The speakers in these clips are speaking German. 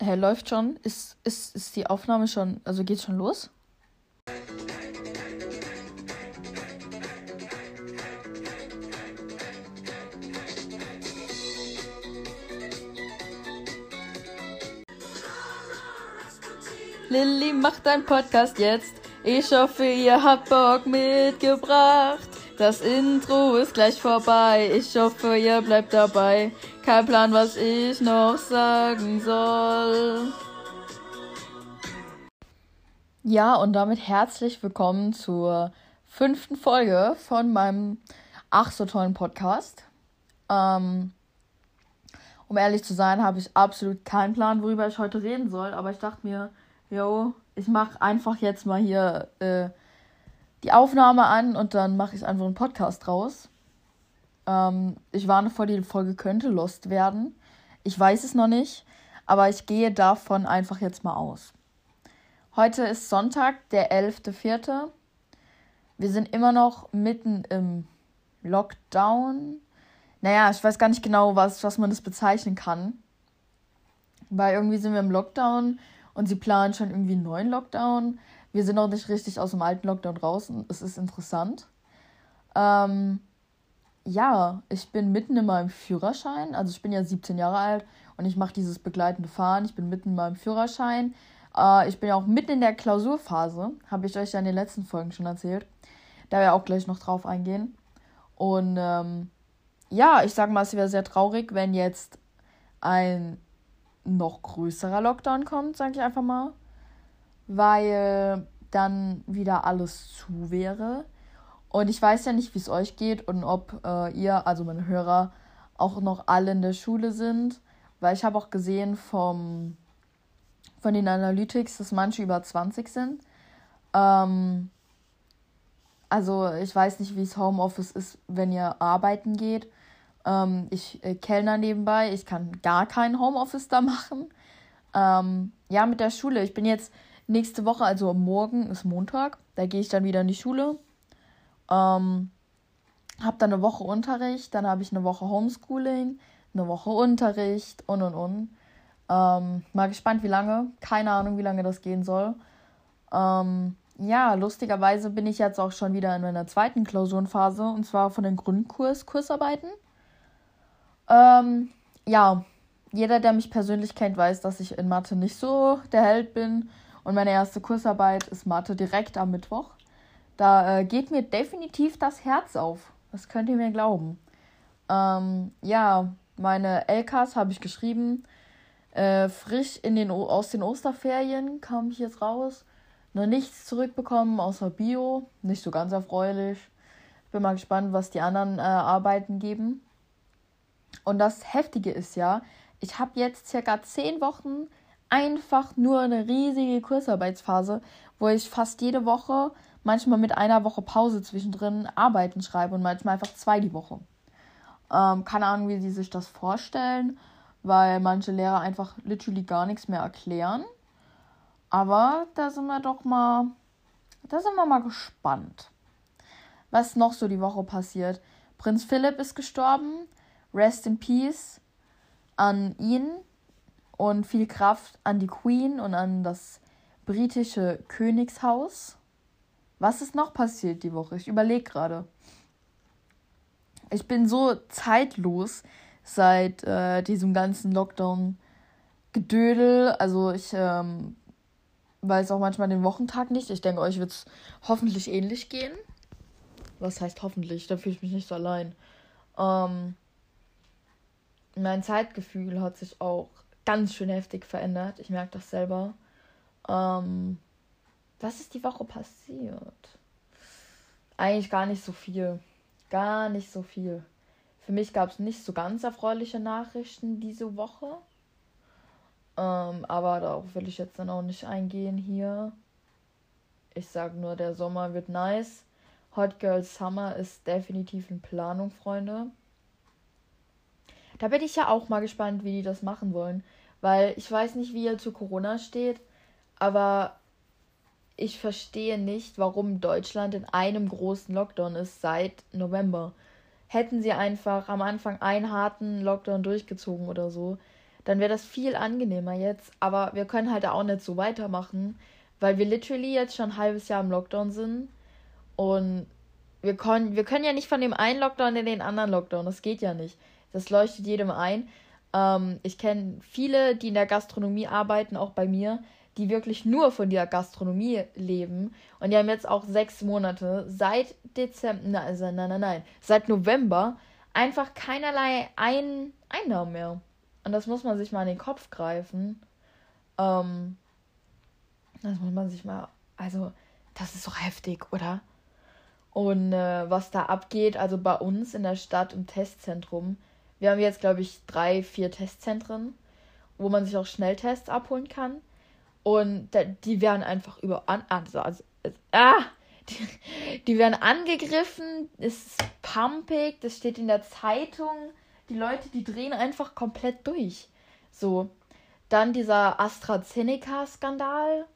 Hä, läuft schon? Ist, ist, ist die Aufnahme schon, also geht's schon los? Lilly macht einen Podcast jetzt. Ich hoffe, ihr habt Bock mitgebracht. Das Intro ist gleich vorbei. Ich hoffe, ihr bleibt dabei. Kein Plan, was ich noch sagen soll. Ja, und damit herzlich willkommen zur fünften Folge von meinem ach so tollen Podcast. Ähm, um ehrlich zu sein, habe ich absolut keinen Plan, worüber ich heute reden soll, aber ich dachte mir, jo, ich mache einfach jetzt mal hier äh, die Aufnahme an und dann mache ich einfach einen Podcast draus. Ähm, ich warne vor, die Folge könnte lost werden. Ich weiß es noch nicht, aber ich gehe davon einfach jetzt mal aus. Heute ist Sonntag, der 11.04. Wir sind immer noch mitten im Lockdown. Naja, ich weiß gar nicht genau, was, was man das bezeichnen kann. Weil irgendwie sind wir im Lockdown und sie planen schon irgendwie einen neuen Lockdown. Wir sind noch nicht richtig aus dem alten Lockdown raus es ist interessant. Ähm, ja, ich bin mitten in meinem Führerschein. Also ich bin ja 17 Jahre alt und ich mache dieses begleitende Fahren. Ich bin mitten in meinem Führerschein. Äh, ich bin ja auch mitten in der Klausurphase. Habe ich euch ja in den letzten Folgen schon erzählt. Da wir auch gleich noch drauf eingehen. Und ähm, ja, ich sag mal, es wäre sehr traurig, wenn jetzt ein noch größerer Lockdown kommt, sage ich einfach mal, weil dann wieder alles zu wäre. Und ich weiß ja nicht, wie es euch geht und ob äh, ihr, also meine Hörer, auch noch alle in der Schule sind, weil ich habe auch gesehen vom, von den Analytics, dass manche über 20 sind. Ähm, also ich weiß nicht, wie es Homeoffice ist, wenn ihr arbeiten geht. Ähm, ich äh, kellner nebenbei. Ich kann gar kein Homeoffice da machen. Ähm, ja, mit der Schule. Ich bin jetzt nächste Woche, also morgen ist Montag. Da gehe ich dann wieder in die Schule. Ähm, habe dann eine Woche Unterricht. Dann habe ich eine Woche Homeschooling, eine Woche Unterricht und und und. Ähm, mal gespannt, wie lange. Keine Ahnung, wie lange das gehen soll. Ähm, ja, lustigerweise bin ich jetzt auch schon wieder in meiner zweiten Klausurenphase und zwar von den Grundkurs Kursarbeiten. Ähm, ja, jeder, der mich persönlich kennt, weiß, dass ich in Mathe nicht so der Held bin. Und meine erste Kursarbeit ist Mathe direkt am Mittwoch. Da äh, geht mir definitiv das Herz auf. Das könnt ihr mir glauben. Ähm, ja, meine LKs habe ich geschrieben. Äh, frisch in den aus den Osterferien kam ich jetzt raus. Noch nichts zurückbekommen außer Bio. Nicht so ganz erfreulich. Bin mal gespannt, was die anderen äh, Arbeiten geben. Und das Heftige ist ja, ich habe jetzt circa zehn Wochen einfach nur eine riesige Kursarbeitsphase, wo ich fast jede Woche, manchmal mit einer Woche Pause zwischendrin, Arbeiten schreibe und manchmal einfach zwei die Woche. Ähm, keine Ahnung, wie sie sich das vorstellen, weil manche Lehrer einfach literally gar nichts mehr erklären. Aber da sind wir doch mal, da sind wir mal gespannt, was noch so die Woche passiert. Prinz Philipp ist gestorben. Rest in Peace an ihn und viel Kraft an die Queen und an das britische Königshaus. Was ist noch passiert die Woche? Ich überlege gerade. Ich bin so zeitlos seit äh, diesem ganzen Lockdown-Gedödel. Also ich ähm, weiß auch manchmal den Wochentag nicht. Ich denke, euch wird es hoffentlich ähnlich gehen. Was heißt hoffentlich? Da fühle ich mich nicht so allein. Ähm, mein Zeitgefühl hat sich auch ganz schön heftig verändert. Ich merke das selber. Ähm, was ist die Woche passiert? Eigentlich gar nicht so viel. Gar nicht so viel. Für mich gab es nicht so ganz erfreuliche Nachrichten diese Woche. Ähm, aber darauf will ich jetzt dann auch nicht eingehen hier. Ich sage nur, der Sommer wird nice. Hot Girl Summer ist definitiv in Planung, Freunde. Da bin ich ja auch mal gespannt, wie die das machen wollen. Weil ich weiß nicht, wie er zu Corona steht, aber ich verstehe nicht, warum Deutschland in einem großen Lockdown ist seit November. Hätten sie einfach am Anfang einen harten Lockdown durchgezogen oder so, dann wäre das viel angenehmer jetzt. Aber wir können halt auch nicht so weitermachen, weil wir literally jetzt schon ein halbes Jahr im Lockdown sind. Und wir können, wir können ja nicht von dem einen Lockdown in den anderen Lockdown. Das geht ja nicht. Das leuchtet jedem ein. Ähm, ich kenne viele, die in der Gastronomie arbeiten, auch bei mir, die wirklich nur von der Gastronomie leben. Und die haben jetzt auch sechs Monate seit Dezember, also nein, nein, nein, seit November einfach keinerlei Ein Einnahmen mehr. Und das muss man sich mal in den Kopf greifen. Ähm, das muss man sich mal, also, das ist doch heftig, oder? Und äh, was da abgeht, also bei uns in der Stadt im Testzentrum, wir haben jetzt, glaube ich, drei, vier Testzentren, wo man sich auch Schnelltests abholen kann. Und die werden einfach über also, also, ah, die, die werden angegriffen, es ist pumpig, das steht in der Zeitung. Die Leute, die drehen einfach komplett durch. So. Dann dieser AstraZeneca-Skandal.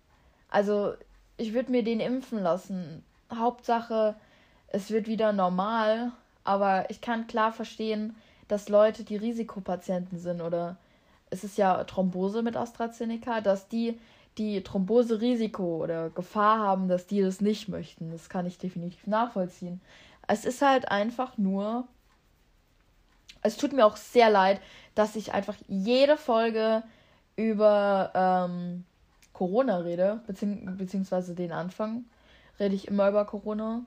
Also, ich würde mir den impfen lassen. Hauptsache, es wird wieder normal. Aber ich kann klar verstehen, dass Leute, die Risikopatienten sind oder es ist ja Thrombose mit AstraZeneca, dass die die Thrombose-Risiko oder Gefahr haben, dass die das nicht möchten. Das kann ich definitiv nachvollziehen. Es ist halt einfach nur. Es tut mir auch sehr leid, dass ich einfach jede Folge über ähm, Corona rede, bezieh beziehungsweise den Anfang rede ich immer über Corona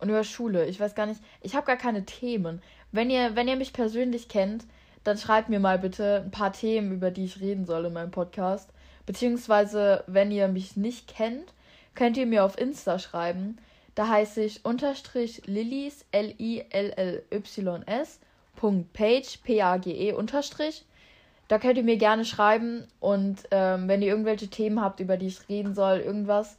und über Schule. Ich weiß gar nicht, ich habe gar keine Themen. Wenn ihr, wenn ihr mich persönlich kennt, dann schreibt mir mal bitte ein paar Themen, über die ich reden soll in meinem Podcast. Beziehungsweise, wenn ihr mich nicht kennt, könnt ihr mir auf Insta schreiben. Da heiße ich unterstrich Lillys, L-I-L-L-Y-S, Punkt Page, P-A-G-E, unterstrich. Da könnt ihr mir gerne schreiben und ähm, wenn ihr irgendwelche Themen habt, über die ich reden soll, irgendwas,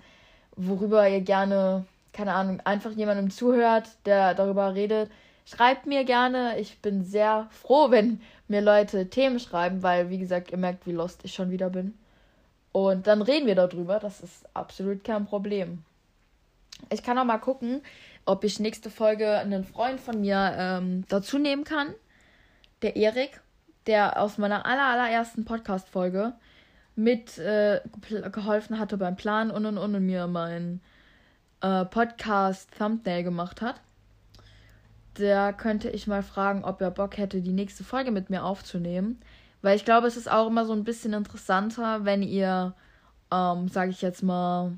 worüber ihr gerne, keine Ahnung, einfach jemandem zuhört, der darüber redet, schreibt mir gerne. Ich bin sehr froh, wenn mir Leute Themen schreiben, weil, wie gesagt, ihr merkt, wie lost ich schon wieder bin. Und dann reden wir darüber. Das ist absolut kein Problem. Ich kann auch mal gucken, ob ich nächste Folge einen Freund von mir ähm, dazu nehmen kann. Der Erik, der aus meiner aller, allerersten Podcast-Folge mit äh, geholfen hatte beim Plan und und und und mir mein äh, Podcast-Thumbnail gemacht hat. Der könnte ich mal fragen, ob er Bock hätte, die nächste Folge mit mir aufzunehmen. Weil ich glaube, es ist auch immer so ein bisschen interessanter, wenn ihr, ähm, sage ich jetzt mal,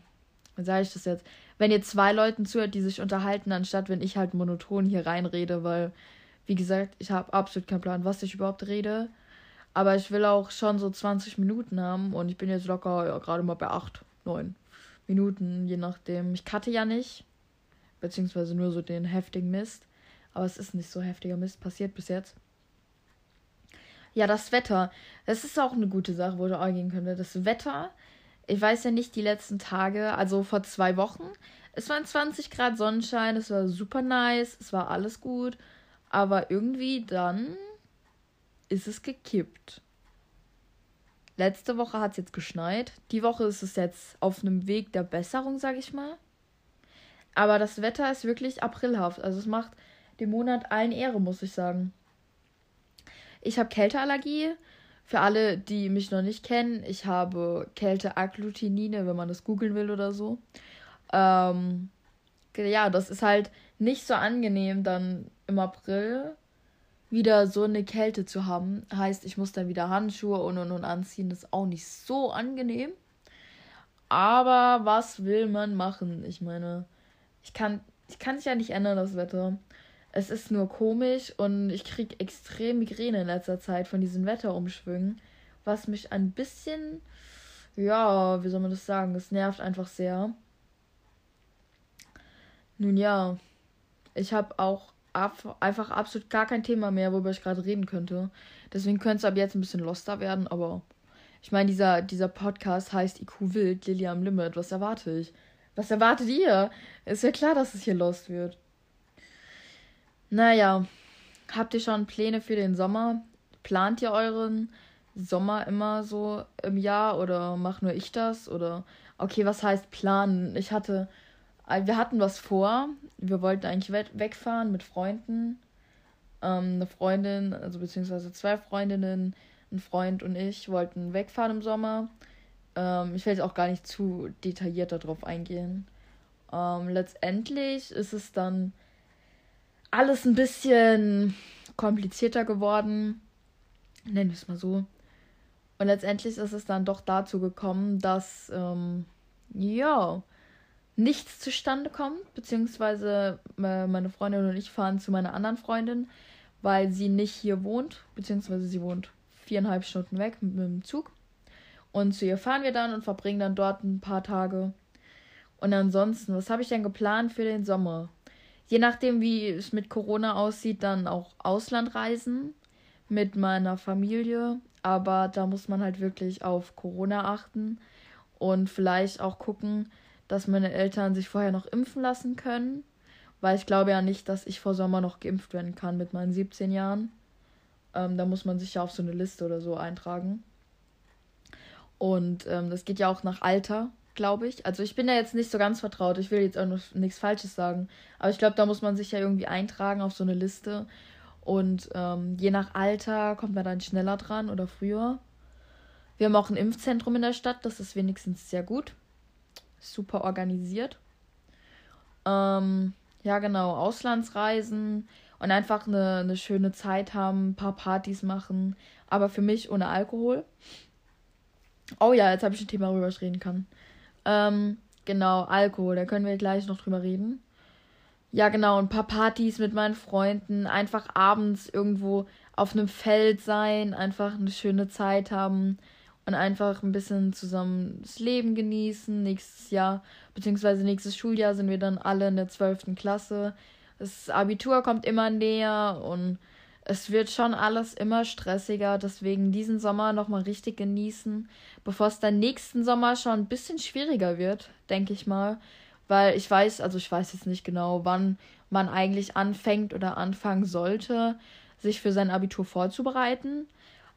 wie sage ich das jetzt, wenn ihr zwei Leuten zuhört, die sich unterhalten, anstatt wenn ich halt monoton hier reinrede, weil, wie gesagt, ich habe absolut keinen Plan, was ich überhaupt rede. Aber ich will auch schon so 20 Minuten haben und ich bin jetzt locker ja, gerade mal bei 8, 9 Minuten, je nachdem. Ich cutte ja nicht, beziehungsweise nur so den heftigen Mist. Aber es ist nicht so heftiger Mist passiert bis jetzt. Ja, das Wetter. Das ist auch eine gute Sache, wo du eingehen könnte. Das Wetter, ich weiß ja nicht die letzten Tage, also vor zwei Wochen. Es waren 20 Grad Sonnenschein, es war super nice, es war alles gut. Aber irgendwie dann ist es gekippt. Letzte Woche hat es jetzt geschneit. Die Woche ist es jetzt auf einem Weg der Besserung, sag ich mal. Aber das Wetter ist wirklich aprilhaft. Also es macht dem Monat allen Ehre, muss ich sagen. Ich habe Kälteallergie. Für alle, die mich noch nicht kennen, ich habe Kälteagglutinine, wenn man das googeln will oder so. Ähm, ja, das ist halt nicht so angenehm, dann im April wieder so eine Kälte zu haben. Heißt, ich muss dann wieder Handschuhe und und und anziehen. Das ist auch nicht so angenehm. Aber was will man machen? Ich meine, ich kann, ich kann es ja nicht ändern, das Wetter. Es ist nur komisch und ich kriege extrem Migräne in letzter Zeit von diesen Wetterumschwüngen, was mich ein bisschen, ja, wie soll man das sagen, es nervt einfach sehr. Nun ja, ich habe auch einfach absolut gar kein Thema mehr, worüber ich gerade reden könnte. Deswegen könnte es ab jetzt ein bisschen loster werden, aber ich meine, dieser, dieser Podcast heißt IQ Wild, Lilly am Limit. Was erwarte ich? Was erwartet ihr? Ist ja klar, dass es hier lost wird. Naja, habt ihr schon Pläne für den Sommer? Plant ihr euren Sommer immer so im Jahr oder mach nur ich das? Oder okay, was heißt planen? Ich hatte, äh, wir hatten was vor. Wir wollten eigentlich wegfahren mit Freunden. Ähm, eine Freundin, also beziehungsweise zwei Freundinnen, ein Freund und ich wollten wegfahren im Sommer. Ähm, ich will jetzt auch gar nicht zu detailliert darauf eingehen. Ähm, letztendlich ist es dann alles ein bisschen komplizierter geworden. Nennen wir es mal so. Und letztendlich ist es dann doch dazu gekommen, dass, ähm, ja, nichts zustande kommt, beziehungsweise äh, meine Freundin und ich fahren zu meiner anderen Freundin, weil sie nicht hier wohnt, beziehungsweise sie wohnt viereinhalb Stunden weg mit, mit dem Zug. Und zu ihr fahren wir dann und verbringen dann dort ein paar Tage. Und ansonsten, was habe ich denn geplant für den Sommer? Je nachdem, wie es mit Corona aussieht, dann auch Auslandreisen mit meiner Familie. Aber da muss man halt wirklich auf Corona achten und vielleicht auch gucken, dass meine Eltern sich vorher noch impfen lassen können. Weil ich glaube ja nicht, dass ich vor Sommer noch geimpft werden kann mit meinen 17 Jahren. Ähm, da muss man sich ja auf so eine Liste oder so eintragen. Und ähm, das geht ja auch nach Alter, glaube ich. Also ich bin da jetzt nicht so ganz vertraut. Ich will jetzt auch nichts Falsches sagen. Aber ich glaube, da muss man sich ja irgendwie eintragen auf so eine Liste. Und ähm, je nach Alter kommt man dann schneller dran oder früher. Wir haben auch ein Impfzentrum in der Stadt. Das ist wenigstens sehr gut. Super organisiert. Ähm, ja, genau. Auslandsreisen und einfach eine, eine schöne Zeit haben, ein paar Partys machen. Aber für mich ohne Alkohol. Oh ja, jetzt habe ich ein Thema, worüber ich reden kann. Ähm, genau, Alkohol, da können wir gleich noch drüber reden. Ja, genau, ein paar Partys mit meinen Freunden, einfach abends irgendwo auf einem Feld sein, einfach eine schöne Zeit haben und einfach ein bisschen zusammen das Leben genießen. Nächstes Jahr, beziehungsweise nächstes Schuljahr sind wir dann alle in der 12. Klasse. Das Abitur kommt immer näher und es wird schon alles immer stressiger, deswegen diesen Sommer nochmal richtig genießen, bevor es dann nächsten Sommer schon ein bisschen schwieriger wird, denke ich mal. Weil ich weiß, also ich weiß jetzt nicht genau, wann man eigentlich anfängt oder anfangen sollte, sich für sein Abitur vorzubereiten.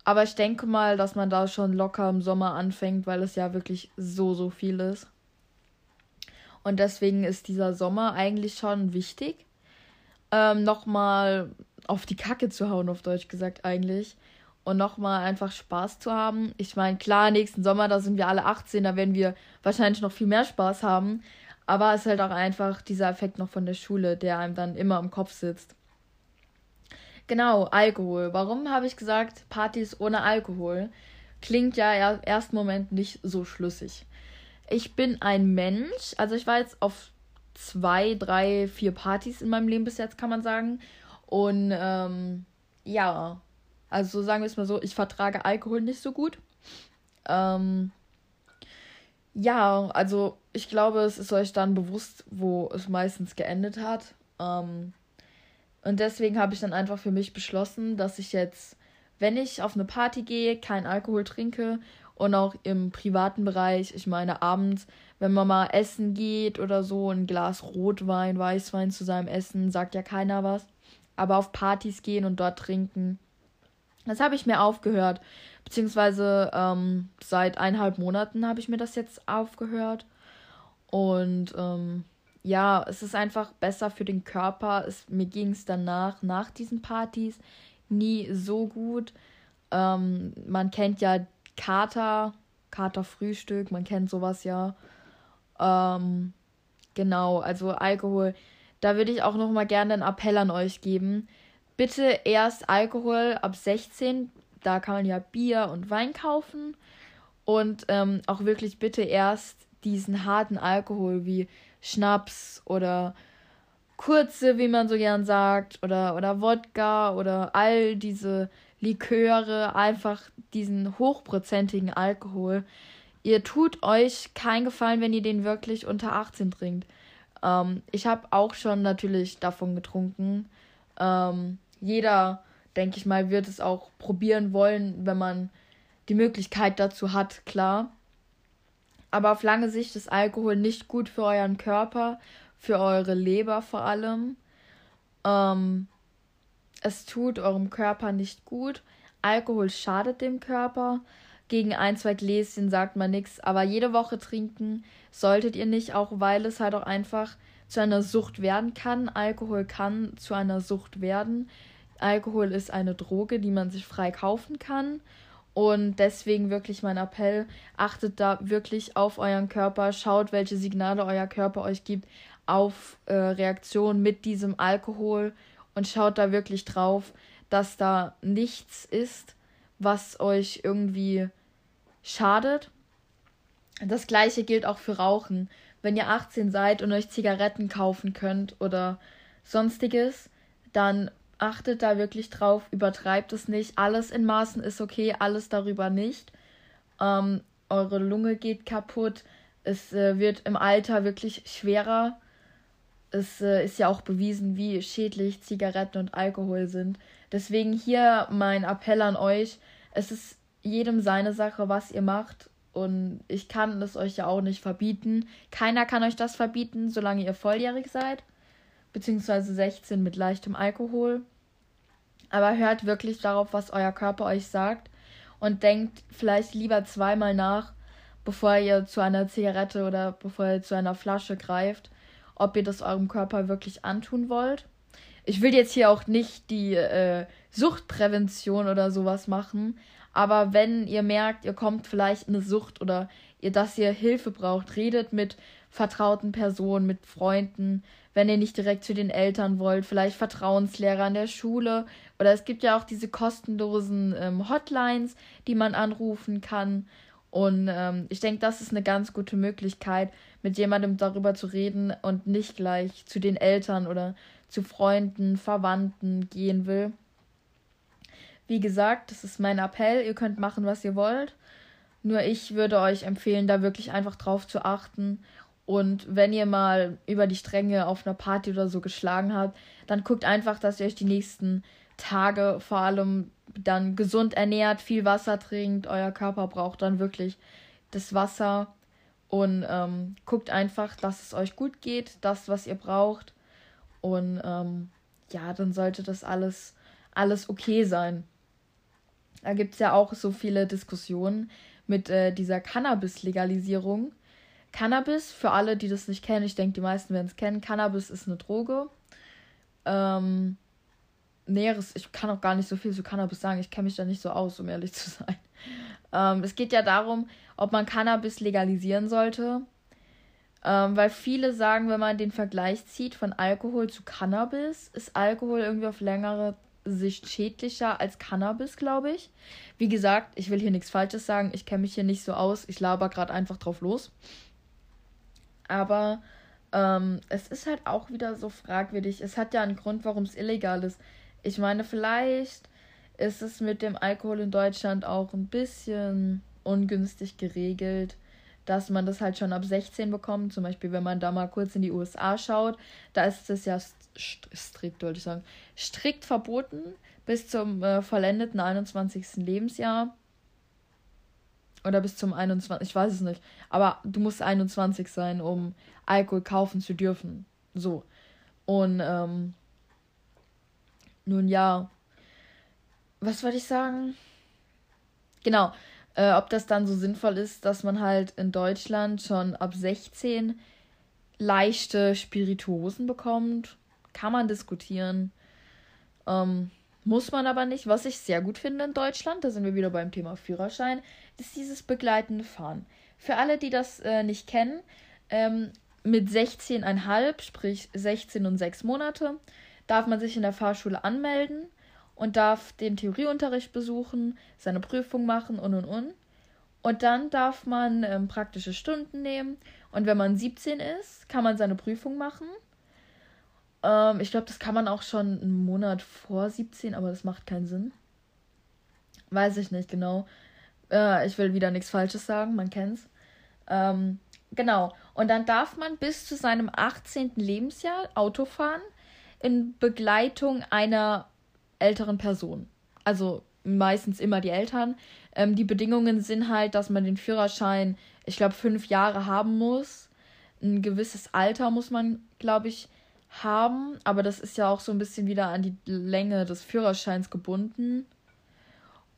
Aber ich denke mal, dass man da schon locker im Sommer anfängt, weil es ja wirklich so, so viel ist. Und deswegen ist dieser Sommer eigentlich schon wichtig. Ähm, nochmal auf die Kacke zu hauen, auf Deutsch gesagt eigentlich. Und nochmal einfach Spaß zu haben. Ich meine, klar, nächsten Sommer, da sind wir alle 18, da werden wir wahrscheinlich noch viel mehr Spaß haben. Aber es ist halt auch einfach dieser Effekt noch von der Schule, der einem dann immer im Kopf sitzt. Genau, Alkohol. Warum habe ich gesagt, Partys ohne Alkohol? Klingt ja im ersten Moment nicht so schlüssig. Ich bin ein Mensch, also ich war jetzt auf zwei, drei, vier Partys in meinem Leben bis jetzt, kann man sagen. Und ähm, ja, also sagen wir es mal so, ich vertrage Alkohol nicht so gut. Ähm, ja, also ich glaube, es ist euch dann bewusst, wo es meistens geendet hat. Ähm, und deswegen habe ich dann einfach für mich beschlossen, dass ich jetzt, wenn ich auf eine Party gehe, kein Alkohol trinke und auch im privaten Bereich, ich meine abends, wenn man mal essen geht oder so, ein Glas Rotwein, Weißwein zu seinem Essen, sagt ja keiner was aber auf Partys gehen und dort trinken. Das habe ich mir aufgehört. Beziehungsweise ähm, seit eineinhalb Monaten habe ich mir das jetzt aufgehört. Und ähm, ja, es ist einfach besser für den Körper. Es, mir ging es danach, nach diesen Partys, nie so gut. Ähm, man kennt ja Kater, Katerfrühstück, man kennt sowas ja. Ähm, genau, also Alkohol da würde ich auch noch mal gerne einen Appell an euch geben. Bitte erst Alkohol ab 16. Da kann man ja Bier und Wein kaufen. Und ähm, auch wirklich bitte erst diesen harten Alkohol wie Schnaps oder kurze, wie man so gern sagt, oder, oder Wodka oder all diese Liköre, einfach diesen hochprozentigen Alkohol. Ihr tut euch keinen Gefallen, wenn ihr den wirklich unter 18 trinkt. Ähm, ich habe auch schon natürlich davon getrunken. Ähm, jeder, denke ich mal, wird es auch probieren wollen, wenn man die Möglichkeit dazu hat, klar. Aber auf lange Sicht ist Alkohol nicht gut für euren Körper, für eure Leber vor allem. Ähm, es tut eurem Körper nicht gut. Alkohol schadet dem Körper. Gegen ein, zwei Gläschen sagt man nichts, aber jede Woche trinken solltet ihr nicht, auch weil es halt auch einfach zu einer Sucht werden kann. Alkohol kann zu einer Sucht werden. Alkohol ist eine Droge, die man sich frei kaufen kann. Und deswegen wirklich mein Appell, achtet da wirklich auf euren Körper, schaut, welche Signale euer Körper euch gibt auf äh, Reaktionen mit diesem Alkohol und schaut da wirklich drauf, dass da nichts ist, was euch irgendwie schadet. Das gleiche gilt auch für Rauchen. Wenn ihr 18 seid und euch Zigaretten kaufen könnt oder sonstiges, dann achtet da wirklich drauf, übertreibt es nicht. Alles in Maßen ist okay, alles darüber nicht. Ähm, eure Lunge geht kaputt. Es äh, wird im Alter wirklich schwerer. Es äh, ist ja auch bewiesen, wie schädlich Zigaretten und Alkohol sind. Deswegen hier mein Appell an euch. Es ist jedem seine Sache, was ihr macht. Und ich kann es euch ja auch nicht verbieten. Keiner kann euch das verbieten, solange ihr volljährig seid. Beziehungsweise 16 mit leichtem Alkohol. Aber hört wirklich darauf, was euer Körper euch sagt. Und denkt vielleicht lieber zweimal nach, bevor ihr zu einer Zigarette oder bevor ihr zu einer Flasche greift, ob ihr das eurem Körper wirklich antun wollt. Ich will jetzt hier auch nicht die äh, Suchtprävention oder sowas machen, aber wenn ihr merkt, ihr kommt vielleicht in eine Sucht oder ihr, dass ihr Hilfe braucht, redet mit vertrauten Personen, mit Freunden, wenn ihr nicht direkt zu den Eltern wollt, vielleicht Vertrauenslehrer an der Schule oder es gibt ja auch diese kostenlosen ähm, Hotlines, die man anrufen kann. Und ähm, ich denke, das ist eine ganz gute Möglichkeit, mit jemandem darüber zu reden und nicht gleich zu den Eltern oder zu Freunden, Verwandten gehen will. Wie gesagt, das ist mein Appell. Ihr könnt machen, was ihr wollt. Nur ich würde euch empfehlen, da wirklich einfach drauf zu achten. Und wenn ihr mal über die Stränge auf einer Party oder so geschlagen habt, dann guckt einfach, dass ihr euch die nächsten Tage vor allem dann gesund ernährt, viel Wasser trinkt. Euer Körper braucht dann wirklich das Wasser. Und ähm, guckt einfach, dass es euch gut geht, das, was ihr braucht. Und ähm, ja, dann sollte das alles, alles okay sein. Da gibt es ja auch so viele Diskussionen mit äh, dieser Cannabis-Legalisierung. Cannabis, für alle, die das nicht kennen, ich denke, die meisten werden es kennen, Cannabis ist eine Droge. Ähm, Näheres, ich kann auch gar nicht so viel zu Cannabis sagen, ich kenne mich da nicht so aus, um ehrlich zu sein. Ähm, es geht ja darum, ob man Cannabis legalisieren sollte. Ähm, weil viele sagen, wenn man den Vergleich zieht von Alkohol zu Cannabis, ist Alkohol irgendwie auf längere Sicht schädlicher als Cannabis, glaube ich. Wie gesagt, ich will hier nichts Falsches sagen. Ich kenne mich hier nicht so aus. Ich laber gerade einfach drauf los. Aber ähm, es ist halt auch wieder so fragwürdig. Es hat ja einen Grund, warum es illegal ist. Ich meine, vielleicht ist es mit dem Alkohol in Deutschland auch ein bisschen ungünstig geregelt dass man das halt schon ab 16 bekommt. Zum Beispiel, wenn man da mal kurz in die USA schaut, da ist es ja strikt, wollte ich sagen, strikt verboten bis zum äh, vollendeten 21. Lebensjahr. Oder bis zum 21. Ich weiß es nicht. Aber du musst 21 sein, um Alkohol kaufen zu dürfen. So. Und, ähm, nun ja. Was wollte ich sagen? Genau äh, ob das dann so sinnvoll ist, dass man halt in Deutschland schon ab 16 leichte Spirituosen bekommt. Kann man diskutieren. Ähm, muss man aber nicht. Was ich sehr gut finde in Deutschland, da sind wir wieder beim Thema Führerschein, ist dieses begleitende Fahren. Für alle, die das äh, nicht kennen, ähm, mit 16,5, sprich 16 und 6 Monate, darf man sich in der Fahrschule anmelden und darf den Theorieunterricht besuchen, seine Prüfung machen und und und. Und dann darf man ähm, praktische Stunden nehmen. Und wenn man 17 ist, kann man seine Prüfung machen. Ähm, ich glaube, das kann man auch schon einen Monat vor 17, aber das macht keinen Sinn. Weiß ich nicht genau. Äh, ich will wieder nichts Falsches sagen, man kennt's. Ähm, genau. Und dann darf man bis zu seinem 18. Lebensjahr Auto fahren in Begleitung einer älteren Personen. Also meistens immer die Eltern. Ähm, die Bedingungen sind halt, dass man den Führerschein, ich glaube, fünf Jahre haben muss. Ein gewisses Alter muss man, glaube ich, haben. Aber das ist ja auch so ein bisschen wieder an die Länge des Führerscheins gebunden.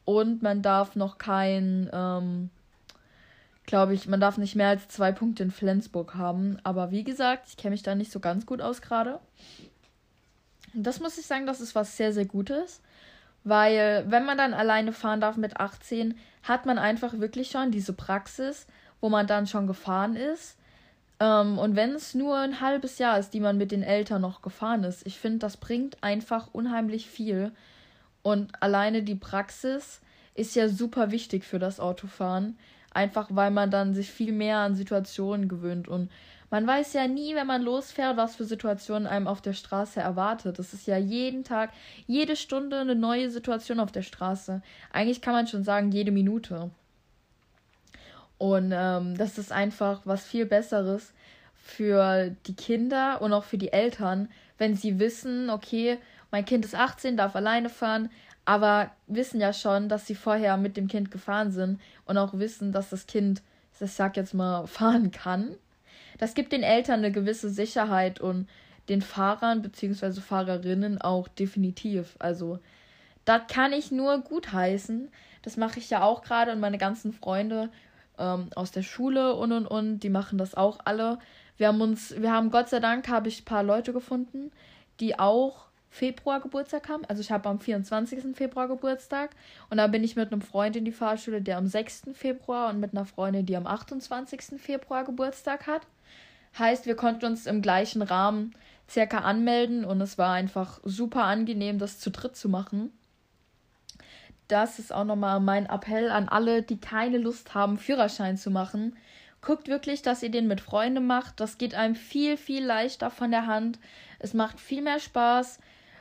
Und man darf noch kein, ähm, glaube ich, man darf nicht mehr als zwei Punkte in Flensburg haben. Aber wie gesagt, ich kenne mich da nicht so ganz gut aus gerade. Das muss ich sagen, das ist was sehr, sehr Gutes. Weil, wenn man dann alleine fahren darf mit 18, hat man einfach wirklich schon diese Praxis, wo man dann schon gefahren ist. Ähm, und wenn es nur ein halbes Jahr ist, die man mit den Eltern noch gefahren ist, ich finde, das bringt einfach unheimlich viel. Und alleine die Praxis ist ja super wichtig für das Autofahren. Einfach weil man dann sich viel mehr an Situationen gewöhnt. Und man weiß ja nie, wenn man losfährt, was für Situationen einem auf der Straße erwartet. Das ist ja jeden Tag, jede Stunde eine neue Situation auf der Straße. Eigentlich kann man schon sagen, jede Minute. Und ähm, das ist einfach was viel Besseres für die Kinder und auch für die Eltern, wenn sie wissen, okay, mein Kind ist 18, darf alleine fahren, aber wissen ja schon, dass sie vorher mit dem Kind gefahren sind und auch wissen, dass das Kind, ich sag jetzt mal, fahren kann. Das gibt den Eltern eine gewisse Sicherheit und den Fahrern bzw. Fahrerinnen auch definitiv. Also, das kann ich nur gut heißen. Das mache ich ja auch gerade und meine ganzen Freunde ähm, aus der Schule und und und, die machen das auch alle. Wir haben uns, wir haben Gott sei Dank, habe ich ein paar Leute gefunden, die auch Februar Geburtstag haben. Also ich habe am 24. Februar Geburtstag und da bin ich mit einem Freund in die Fahrschule, der am 6. Februar und mit einer Freundin, die am 28. Februar Geburtstag hat. Heißt, wir konnten uns im gleichen Rahmen circa anmelden und es war einfach super angenehm, das zu dritt zu machen. Das ist auch nochmal mein Appell an alle, die keine Lust haben, Führerschein zu machen. Guckt wirklich, dass ihr den mit Freunden macht. Das geht einem viel, viel leichter von der Hand. Es macht viel mehr Spaß.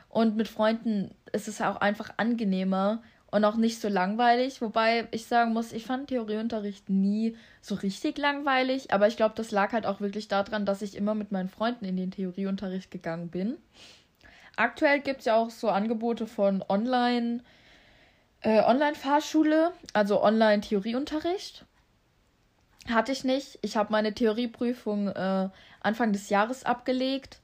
Und mit Freunden ist es auch einfach angenehmer und auch nicht so langweilig. Wobei ich sagen muss, ich fand Theorieunterricht nie so richtig langweilig. Aber ich glaube, das lag halt auch wirklich daran, dass ich immer mit meinen Freunden in den Theorieunterricht gegangen bin. Aktuell gibt es ja auch so Angebote von Online, äh, Online-Fahrschule, also Online-Theorieunterricht. Hatte ich nicht. Ich habe meine Theorieprüfung äh, Anfang des Jahres abgelegt.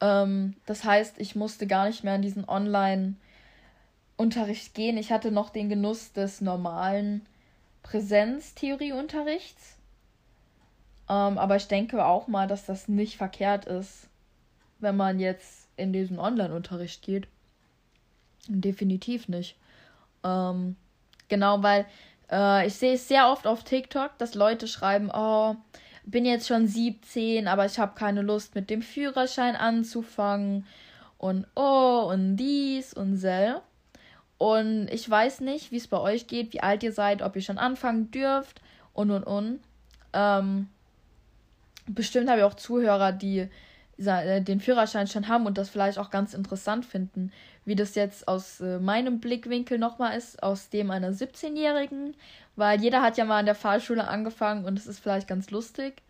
Ähm, das heißt, ich musste gar nicht mehr in diesen Online-Unterricht gehen. Ich hatte noch den Genuss des normalen Präsenztheorieunterrichts. Ähm, aber ich denke auch mal, dass das nicht verkehrt ist, wenn man jetzt in diesen Online-Unterricht geht. Definitiv nicht. Ähm, genau, weil äh, ich sehe es sehr oft auf TikTok, dass Leute schreiben, oh, bin jetzt schon 17, aber ich habe keine Lust mit dem Führerschein anzufangen und oh und dies und sel. Und ich weiß nicht, wie es bei euch geht, wie alt ihr seid, ob ihr schon anfangen dürft und und und. Ähm, bestimmt habe ich auch Zuhörer, die den Führerschein schon haben und das vielleicht auch ganz interessant finden, wie das jetzt aus äh, meinem Blickwinkel nochmal ist, aus dem einer 17-Jährigen, weil jeder hat ja mal an der Fahrschule angefangen und es ist vielleicht ganz lustig.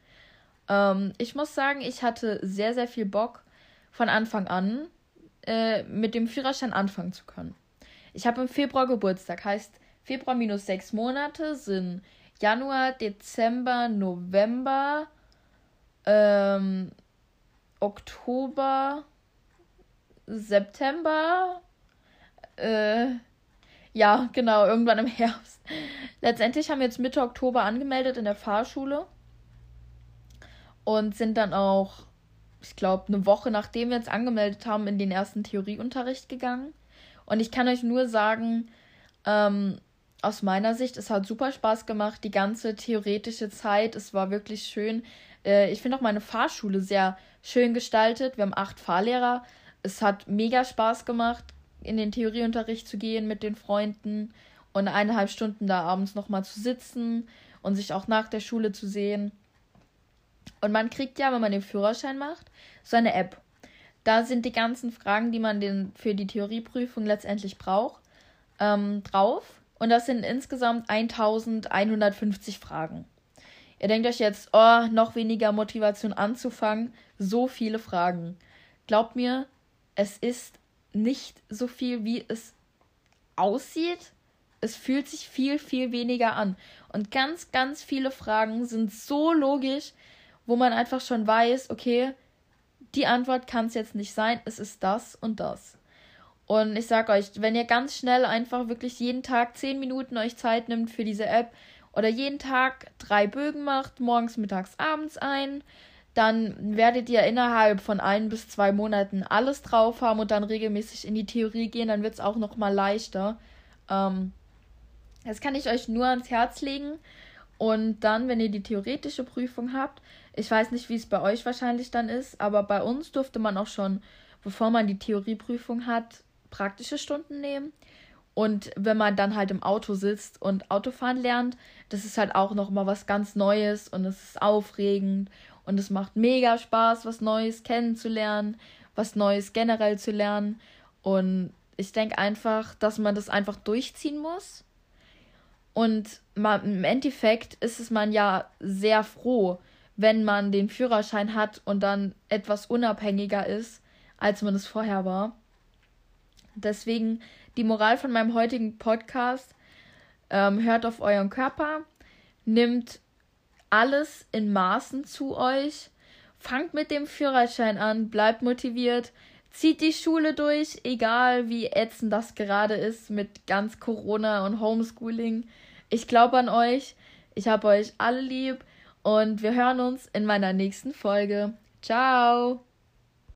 Ähm, ich muss sagen, ich hatte sehr, sehr viel Bock von Anfang an äh, mit dem Führerschein anfangen zu können. Ich habe im Februar Geburtstag, heißt Februar minus sechs Monate sind Januar, Dezember, November, ähm, Oktober, September. Äh, ja, genau, irgendwann im Herbst. Letztendlich haben wir jetzt Mitte Oktober angemeldet in der Fahrschule und sind dann auch, ich glaube, eine Woche nachdem wir jetzt angemeldet haben, in den ersten Theorieunterricht gegangen. Und ich kann euch nur sagen, ähm, aus meiner Sicht, es hat super Spaß gemacht, die ganze theoretische Zeit. Es war wirklich schön. Äh, ich finde auch meine Fahrschule sehr schön gestaltet. Wir haben acht Fahrlehrer. Es hat mega Spaß gemacht, in den Theorieunterricht zu gehen mit den Freunden und eineinhalb Stunden da abends nochmal zu sitzen und sich auch nach der Schule zu sehen. Und man kriegt ja, wenn man den Führerschein macht, so eine App. Da sind die ganzen Fragen, die man den, für die Theorieprüfung letztendlich braucht, ähm, drauf. Und das sind insgesamt 1150 Fragen. Ihr denkt euch jetzt, oh, noch weniger Motivation anzufangen. So viele Fragen. Glaubt mir, es ist nicht so viel, wie es aussieht. Es fühlt sich viel, viel weniger an. Und ganz, ganz viele Fragen sind so logisch, wo man einfach schon weiß, okay, die Antwort kann es jetzt nicht sein, es ist das und das. Und ich sag euch, wenn ihr ganz schnell einfach wirklich jeden Tag 10 Minuten euch Zeit nimmt für diese App, oder jeden Tag drei Bögen macht, morgens, mittags, abends ein, dann werdet ihr innerhalb von ein bis zwei Monaten alles drauf haben und dann regelmäßig in die Theorie gehen, dann wird es auch noch mal leichter. Ähm, Das kann ich euch nur ans Herz legen. Und dann, wenn ihr die theoretische Prüfung habt, ich weiß nicht, wie es bei euch wahrscheinlich dann ist, aber bei uns durfte man auch schon, bevor man die Theorieprüfung hat, praktische Stunden nehmen. Und wenn man dann halt im Auto sitzt und Autofahren lernt, das ist halt auch nochmal was ganz Neues und es ist aufregend und es macht mega Spaß, was Neues kennenzulernen, was Neues generell zu lernen. Und ich denke einfach, dass man das einfach durchziehen muss. Und man, im Endeffekt ist es man ja sehr froh, wenn man den Führerschein hat und dann etwas unabhängiger ist, als man es vorher war. Deswegen die Moral von meinem heutigen Podcast, ähm, hört auf euren Körper, nimmt alles in Maßen zu euch, fangt mit dem Führerschein an, bleibt motiviert, zieht die Schule durch, egal wie ätzend das gerade ist mit ganz Corona und Homeschooling. Ich glaube an euch, ich habe euch alle lieb und wir hören uns in meiner nächsten Folge. Ciao!